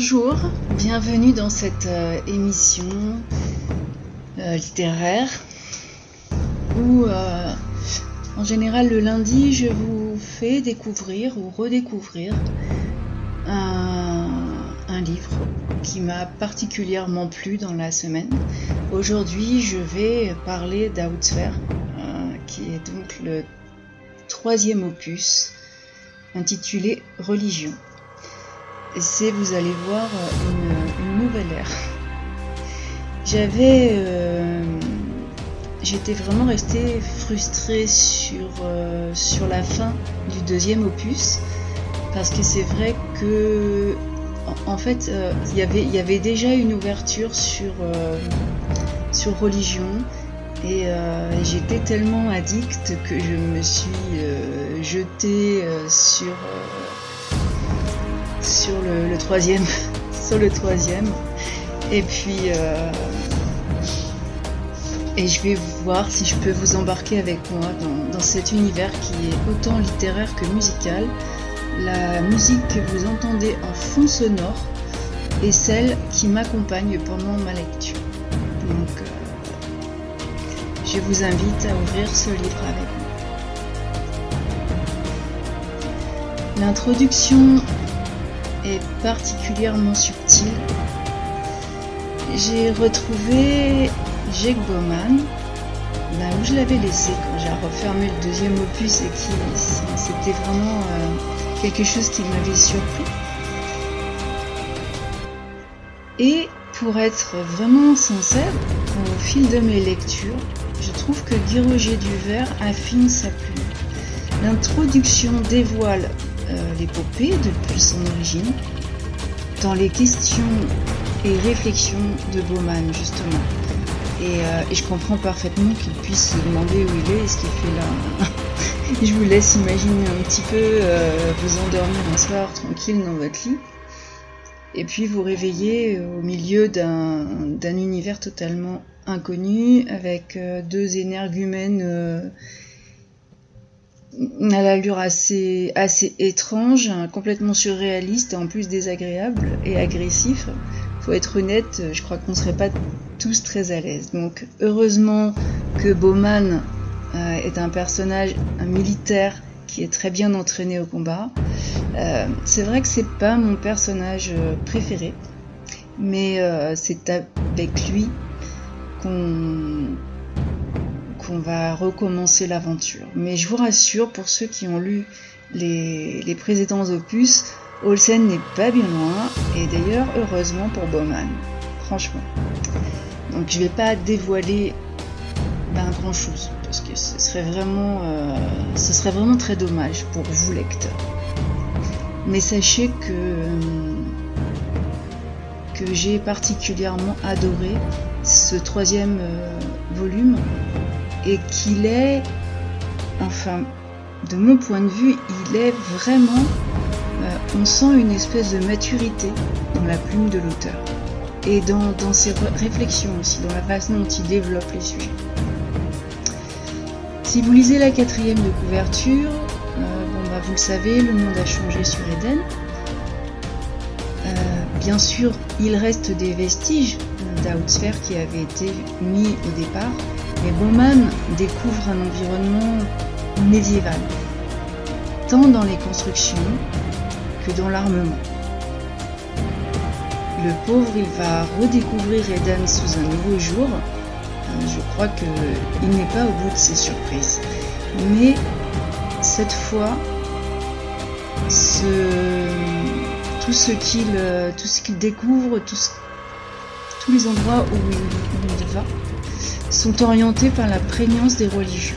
Bonjour, bienvenue dans cette euh, émission euh, littéraire où euh, en général le lundi je vous fais découvrir ou redécouvrir un, livre qui m'a particulièrement plu dans la semaine. Aujourd'hui je vais parler d'Outsfer qui est donc le troisième opus intitulé Religion. C'est, vous allez voir, une, une nouvelle ère. J'avais. euh, J'étais vraiment restée frustrée sur, euh, sur la fin du deuxième opus. Parce que c'est vrai que. En, fait, euh, il y avait- il y avait déjà une ouverture sur, euh, sur religion. Et euh, j'étais tellement addicte que je me suis euh, jetée euh, sur, euh, sur le, troisième. sur le troisième. Et puis. euh, et je vais voir si je peux vous embarquer avec moi dans, dans cet univers qui est autant littéraire que musical. La musique que vous entendez en fond sonore est celle qui m'accompagne pendant ma lecture. Donc, euh, je vous invite à ouvrir ce livre avec moi. L'introduction particulièrement subtile. J'ai retrouvé Jake Bowman là où je l'avais laissé quand j'ai refermé le deuxième opus et qui c'était vraiment euh, quelque chose qui m'avait surpris. Et pour être vraiment sincère, au fil de mes lectures, je trouve que Guy Roger Duvert affine sa plume. L'introduction dévoile euh, l'épopée depuis son origine, dans les questions et réflexions de Bauman justement. Et, euh, et je comprends parfaitement qu'il puisse se demander où il est et ce qu'il fait là. je vous laisse imaginer un petit peu euh, vous endormir un soir tranquille dans votre lit et puis vous réveiller au milieu d'un d'un univers totalement inconnu avec euh, deux énergumènes euh, à l'allure assez, assez étrange, hein, complètement surréaliste, en plus désagréable et agressif. Faut être honnête, je crois qu'on serait pas tous très à l'aise. Donc heureusement que Bowman euh, est un personnage, un militaire qui est très bien entraîné au combat. Euh, c'est vrai que c'est pas mon personnage euh, préféré, mais c'est avec lui qu'on va recommencer l'aventure. Mais je vous rassure, pour ceux qui ont lu les, les précédents opus, Olsen n'est pas bien loin, et d'ailleurs, heureusement pour Bowman. Franchement. Donc je vais pas dévoiler ben, grand chose, parce que ce serait vraiment, euh, ce serait vraiment très dommage pour vous lecteurs. Mais sachez que, euh, que j'ai particulièrement adoré ce troisième euh, volume et qu'il est, enfin, de mon point de vue, il est vraiment, euh, on sent une espèce de maturité dans la plume de l'auteur et dans, ses réflexions aussi, dans la façon dont il développe les sujets. Si vous lisez la quatrième de couverture, euh, bon bah vous le savez, le monde a changé sur Eden. Euh, bien sûr, il reste des vestiges d'Outsfer qui avaient été mis au départ, mais Bowman découvre un environnement médiéval, tant dans les constructions que dans l'armement. Le pauvre, il va redécouvrir Eden sous un nouveau jour. Euh, Je crois qu'il n'est pas au bout de ses surprises. Mais cette fois, ce- tout ce qu'il euh, tout ce qu'il découvre, tous les endroits où il va, sont orientés par la prégnance des religions.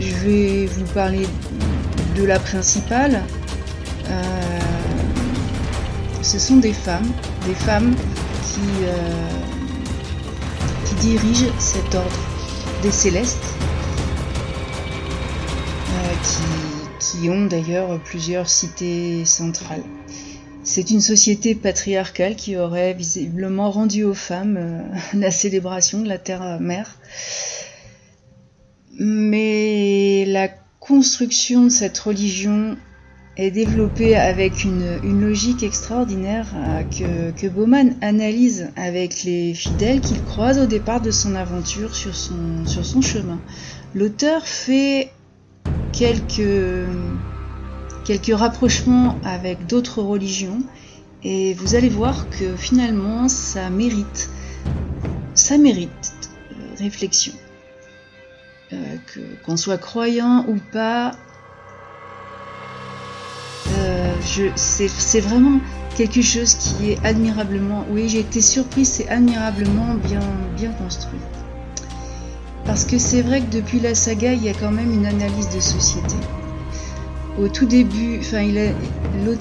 Je vais vous parler de la principale. Euh, ce sont des femmes, des femmes qui, euh, dirigent cet ordre des célestes, euh, qui ont d'ailleurs plusieurs cités centrales. C'est une société patriarcale qui aurait visiblement rendu aux femmes euh, la célébration de la terre-mère. Mais la construction de cette religion est développé avec une, logique extraordinaire que, que, Bauman analyse avec les fidèles qu'il croise au départ de son aventure sur son chemin. L'auteur fait quelques, quelques rapprochements avec d'autres religions et vous allez voir que finalement ça mérite, ça mérite réflexion. Euh, qu'on soit croyant ou pas, euh, c'est vraiment quelque chose qui est admirablement, oui j'ai été surprise, c'est admirablement bien, bien construit. Parce que c'est vrai que depuis la saga, il y a quand même une analyse de société. Au tout début,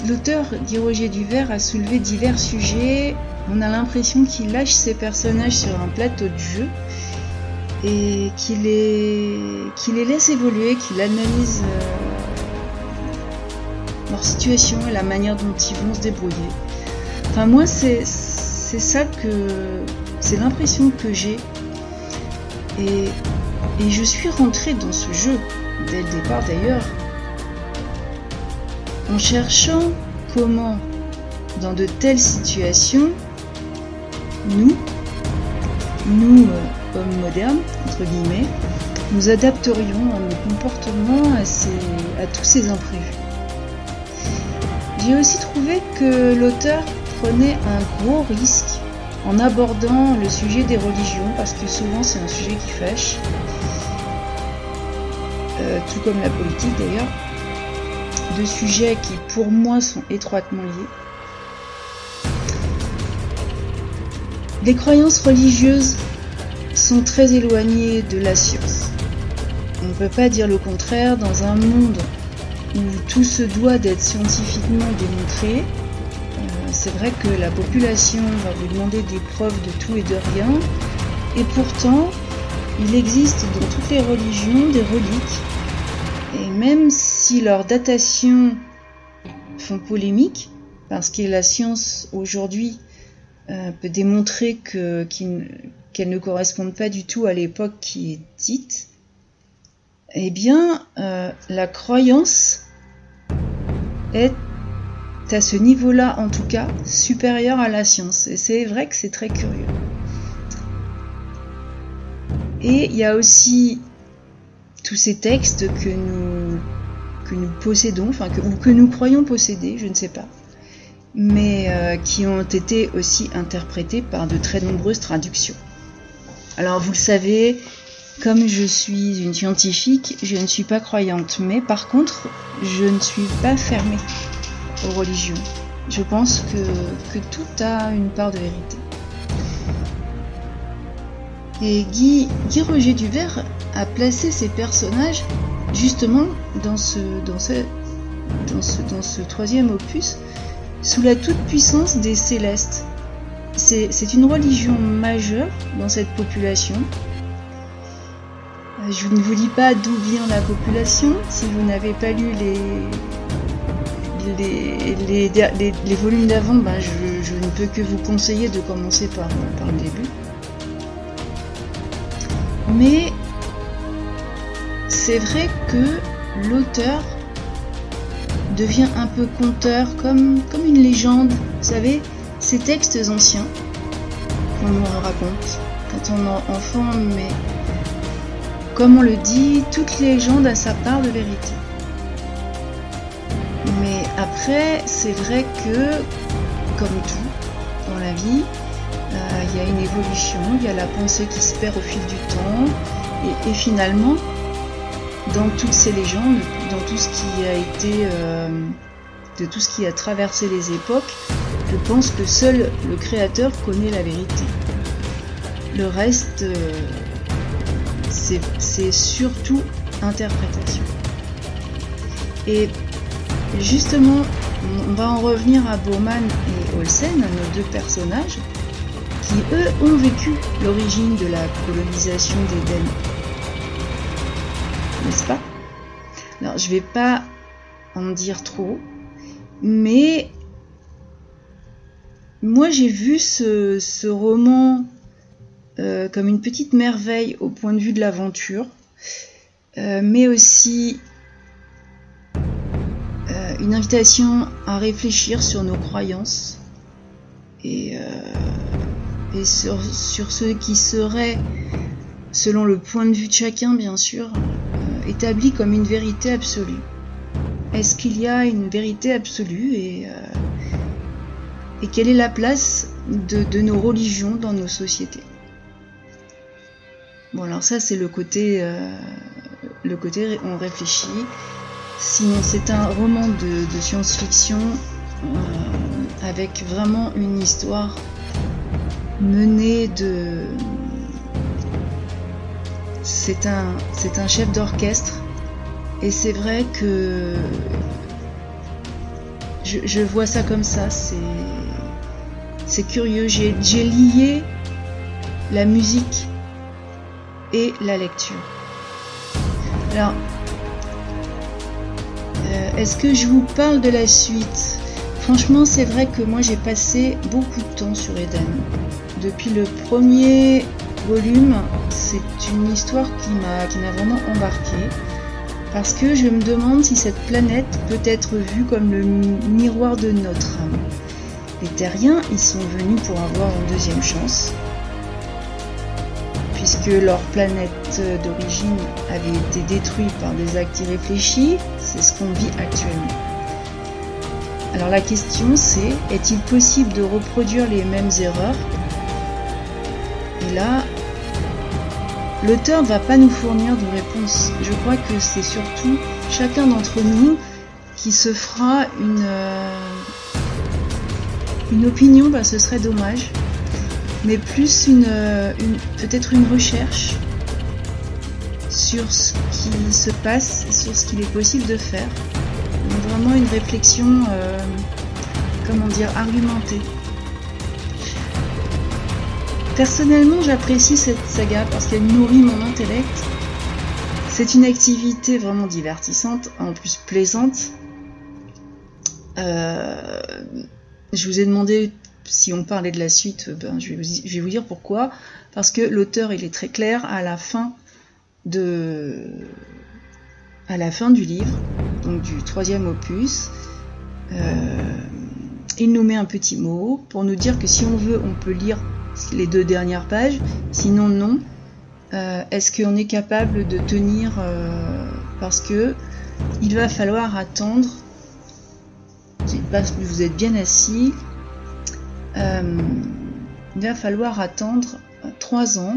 l'auteur Guy Roger Duvert a soulevé divers sujets. On a l'impression qu'il lâche ses personnages sur un plateau de jeu et qu'il les, laisse évoluer, qu'il analyse euh, leur situation et la manière dont ils vont se débrouiller. Enfin, moi, c'est ça que. C'est l'impression que j'ai. Et je suis rentrée dans ce jeu, dès le départ d'ailleurs, en cherchant comment, dans de telles situations, nous, nous, euh, hommes modernes, entre guillemets, nous adapterions nos comportements à, tous ces imprévus. J'ai aussi trouvé que l'auteur prenait un gros risque en abordant le sujet des religions, parce que souvent c'est un sujet qui fâche, euh, tout comme la politique d'ailleurs, deux sujets qui pour moi sont étroitement liés. Les croyances religieuses sont très éloignées de la science. On ne peut pas dire le contraire dans un monde où tout se doit d'être scientifiquement démontré. Euh, c'est vrai que la population va vous demander des preuves de tout et de rien. Et pourtant, il existe dans toutes les religions des reliques. Et même si leurs datations font polémique, parce que la science aujourd'hui euh, peut démontrer que, qu'elles ne correspondent pas du tout à l'époque qui est dite, eh bien, euh, la croyance est à ce niveau-là, en tout cas, supérieure à la science. Et c'est vrai que c'est très curieux. Et il y a aussi tous ces textes que nous, possédons, ou que nous croyons posséder, je ne sais pas, mais euh, qui ont été aussi interprétés par de très nombreuses traductions. Alors vous le savez, comme je suis une scientifique, je ne suis pas croyante, mais par contre, je ne suis pas fermée aux religions. Je pense que, tout a une part de vérité. Et Guy, Guy Roger Duvert a placé ses personnages justement dans ce, troisième opus sous la toute-puissance des célestes. C'est une religion majeure dans cette population. Euh, je ne vous dis pas d'où vient la population si vous n'avez pas lu les, volumes d'avant. Ben je, ne peux que vous conseiller de commencer par le début. Mais c'est vrai que l'auteur devient un peu conteur, comme, une légende. Vous savez, ces textes anciens qu'on nous raconte quand on est enfant, mais comme on le dit, toute légende a sa part de vérité. Mais après, c'est vrai que, comme tout dans la vie, il y a une évolution, il y a la pensée qui se perd au fil du temps, et finalement, dans toutes ces légendes, dans tout ce qui a été, euh, de tout ce qui a traversé les époques, je pense que seul le créateur connaît la vérité. Le reste, euh, c'est surtout interprétation. Et justement, on va en revenir à Bowman et Olsen, nos deux personnages, eux ont vécu l'origine de la colonisation d'Éden. N'est-ce pas? Alors, je vais pas en dire trop, mais moi j'ai vu ce, roman euh, comme une petite merveille au point de vue de l'aventure, euh, mais aussi euh, une invitation à réfléchir sur nos croyances et, et sur, sur, ce qui serait, selon le point de vue de chacun bien sûr, établi comme une vérité absolue. Est-ce qu'il y a une vérité absolue et, et quelle est la place de, nos religions dans nos sociétés? Bon alors ça c'est le côté le côté on réfléchit. Sinon, c'est un roman de, science-fiction euh, avec vraiment une histoire menée de. C'est un, c'est un chef d'orchestre et c'est vrai que je, je, vois ça comme ça. C'est, c'est curieux. J'ai, j'ai lié la musique et la lecture. Alors, euh, est-ce que je vous parle de la suite? Franchement, c'est vrai que moi j'ai passé beaucoup de temps sur Eden. Depuis le premier volume, c'est une histoire qui m'a vraiment embarqué parce que je me demande si cette planète peut être vue comme le miroir de notre âme. Les terriens, ils sont venus pour avoir une deuxième chance, puisque leur planète d'origine avait été détruite par des actes irréfléchis, c'est ce qu'on vit actuellement. Alors la question c'est, est-il possible de reproduire les mêmes erreurs? Et là, l'auteur ne va pas nous fournir de réponse. Je crois que c'est surtout chacun d'entre nous qui se fera une, euh, opinion, bah, ce serait dommage mais plus une peut-être une recherche sur ce qui se passe, sur ce qu'il est possible de faire. Vraiment une réflexion, euh, comment dire, argumentée. Personnellement, j'apprécie cette saga parce qu'elle nourrit mon intellect. C'est une activité vraiment divertissante, en plus plaisante. Euh, je vous ai demandé si on parlait de la suite, ben, je, vais vous, dire pourquoi. Parce que l'auteur, il est très clair à la fin de, à la fin du livre, donc du troisième opus. Euh, il nous met un petit mot pour nous dire que si on veut, on peut lire les deux dernières pages. Sinon, non. Euh, est-ce qu'on est capable de tenir euh, Parce que il va falloir attendre. Vous êtes bien assis, il va falloir attendre trois ans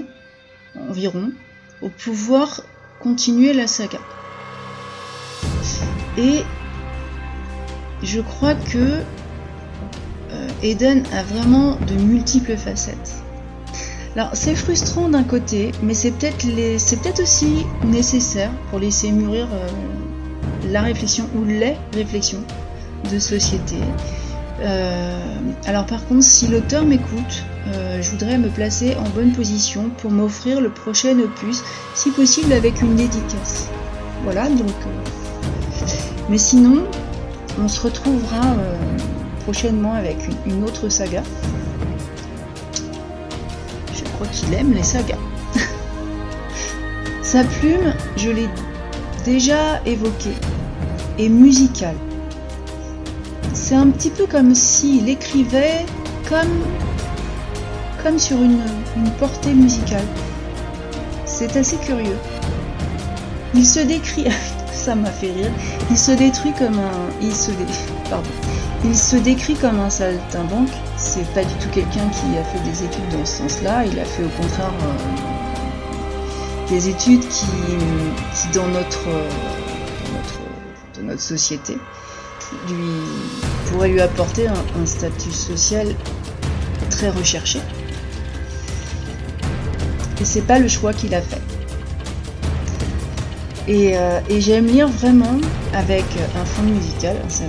environ pour pouvoir continuer la saga. Et je crois que euh, Eden a vraiment de multiples facettes. Alors c'est frustrant d'un côté, mais c'est peut-être aussi nécessaire pour laisser mûrir euh, la réflexion ou les réflexions de société. Euh, alors par contre, si l'auteur m'écoute, je voudrais me placer en bonne position pour m'offrir le prochain opus, si possible avec une dédicace. Voilà, donc... Euh, mais sinon, on se retrouvera prochainement avec une, autre saga. Je crois qu'il aime les sagas. Sa plume, je l'ai déjà évoqué, est musicale c'est un petit peu comme s'il écrivait comme, comme sur une, portée musicale. C'est assez curieux. Il se décrit, ça m'a fait rire, il se détruit comme un, il se pardon, il se décrit comme un saltimbanque. C'est pas du tout quelqu'un qui a fait des études dans ce sens-là. Il a fait au contraire euh, des études qui, dans notre, notre, dans notre société, lui, lui apporter un, statut social très recherché. Et c'est pas le choix qu'il a fait. Et, euh, j'aime lire vraiment avec un fond musical. Ça,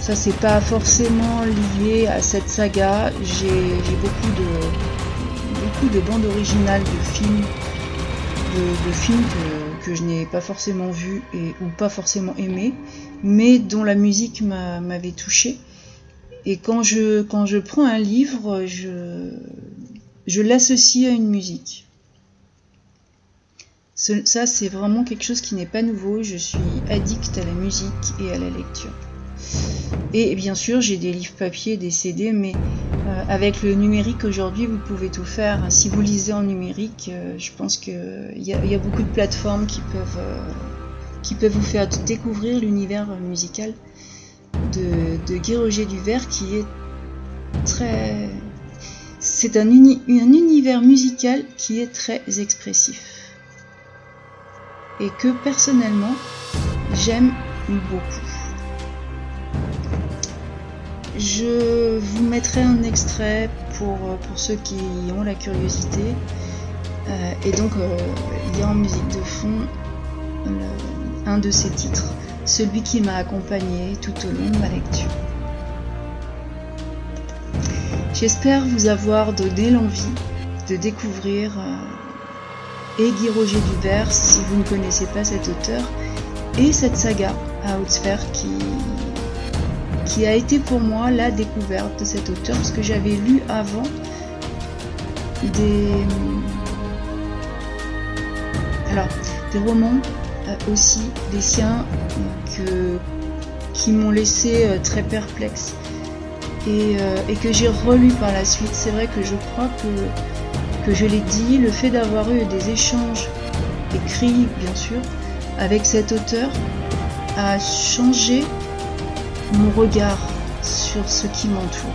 ça c'est pas forcément lié à cette saga. J'ai beaucoup de beaucoup de bandes originales de films, de, films que, je n'ai pas forcément vus et ou pas forcément aimés mais dont la musique m'avait touché. Et quand je, quand je prends un livre, je, je l'associe à une musique. Ça, c'est vraiment quelque chose qui n'est pas nouveau. Je suis addict à la musique et à la lecture. Et bien sûr, j'ai des livres papier, des CD, mais euh, avec le numérique aujourd'hui, vous pouvez tout faire. Si vous lisez en numérique, euh, je pense qu'il y, a beaucoup de plateformes qui peuvent, euh, qui peuvent vous faire découvrir l'univers musical de, de Guy Roger Duvert qui est très. C'est un, un univers musical qui est très expressif. Et que personnellement, j'aime beaucoup. Je vous mettrai un extrait pour, pour ceux qui ont la curiosité. Euh, et donc, euh, il y a en musique de fond un de ces titres, celui qui m'a accompagné tout au long de ma lecture. J'espère vous avoir donné l'envie de découvrir euh, et Guy Roger Dubert si vous ne connaissez pas cet auteur et cette saga à haute sphère qui, a été pour moi la découverte de cet auteur parce que j'avais lu avant des alors des romans euh, aussi des siens qui m'ont laissé euh, très perplexe. Euh, et que j'ai relu par la suite. C'est vrai que je crois que que je l'ai dit le fait d'avoir eu des échanges écrits bien sûr avec cet auteur a changé mon regard sur ce qui m'entoure.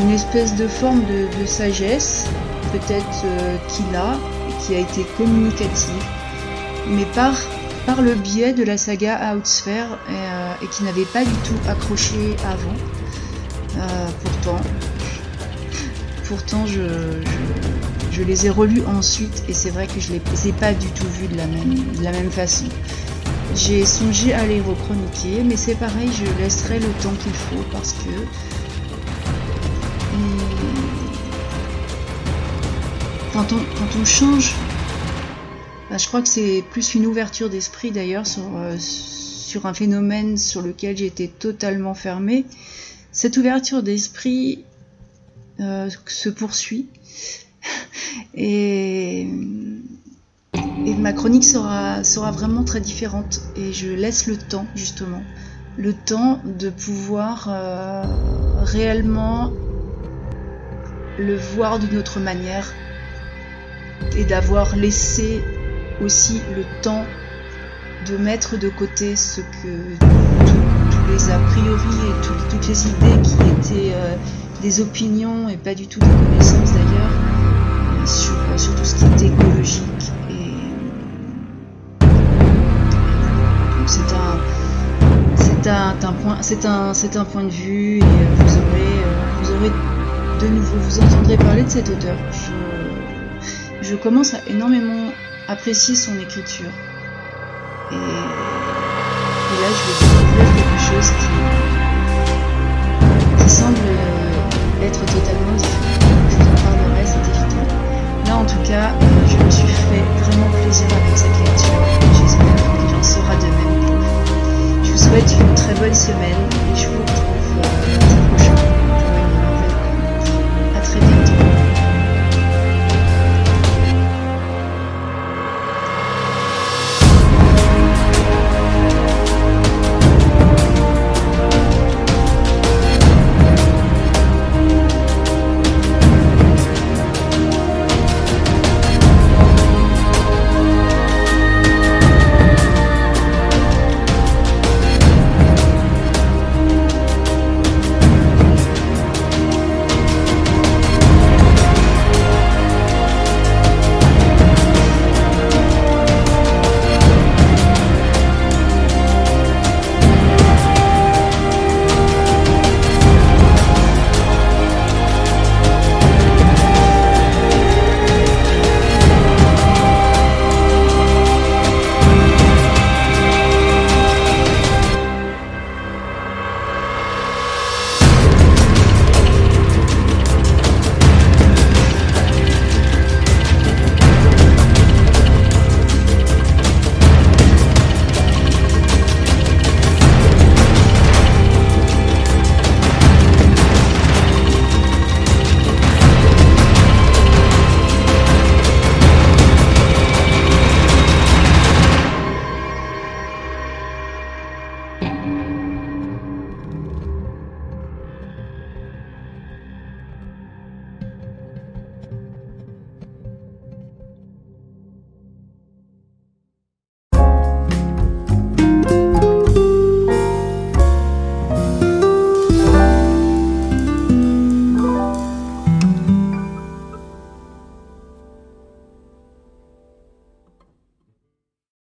Une espèce de forme de, sagesse, peut-être euh, qu'il a, et qui a été communicative, mais par, par le biais de la saga Outsphere, et, euh, et qui n'avait pas du tout accroché avant. Euh, pourtant, pourtant je, les ai relus ensuite, et c'est vrai que je ne les ai pas du tout vus de la même, façon. J'ai songé à les rechroniquer, mais c'est pareil, je laisserai le temps qu'il faut parce que quand on, quand on change, bah, je crois que c'est plus une ouverture d'esprit d'ailleurs sur, euh, sur un phénomène sur lequel j'étais totalement fermée. Cette ouverture d'esprit se poursuit. Et ma chronique sera, sera vraiment très différente. Et je laisse le temps justement, le temps de pouvoir euh, réellement le voir d'une autre manière. Et d'avoir laissé aussi le temps de mettre de côté ce que tous les a priori et tout, toutes les idées qui étaient euh, des opinions et pas du tout des connaissances d'ailleurs euh, sur, sur tout ce qui est écologique c'est un, c'est un, un, point, c'est un, un point de vue et vous aurez, vous aurez de nouveau, vous entendrez parler de cet auteur. Je, je commence à énormément apprécier son écriture et, et là je vais découvrir quelque chose qui être totalement différent. Je vous en parlerai, c'est évident. Là en tout cas, je me suis fait vraiment plaisir avec cette lecture. J'espère qu'il en sera de même. Je vous souhaite une très bonne semaine et je vous retrouve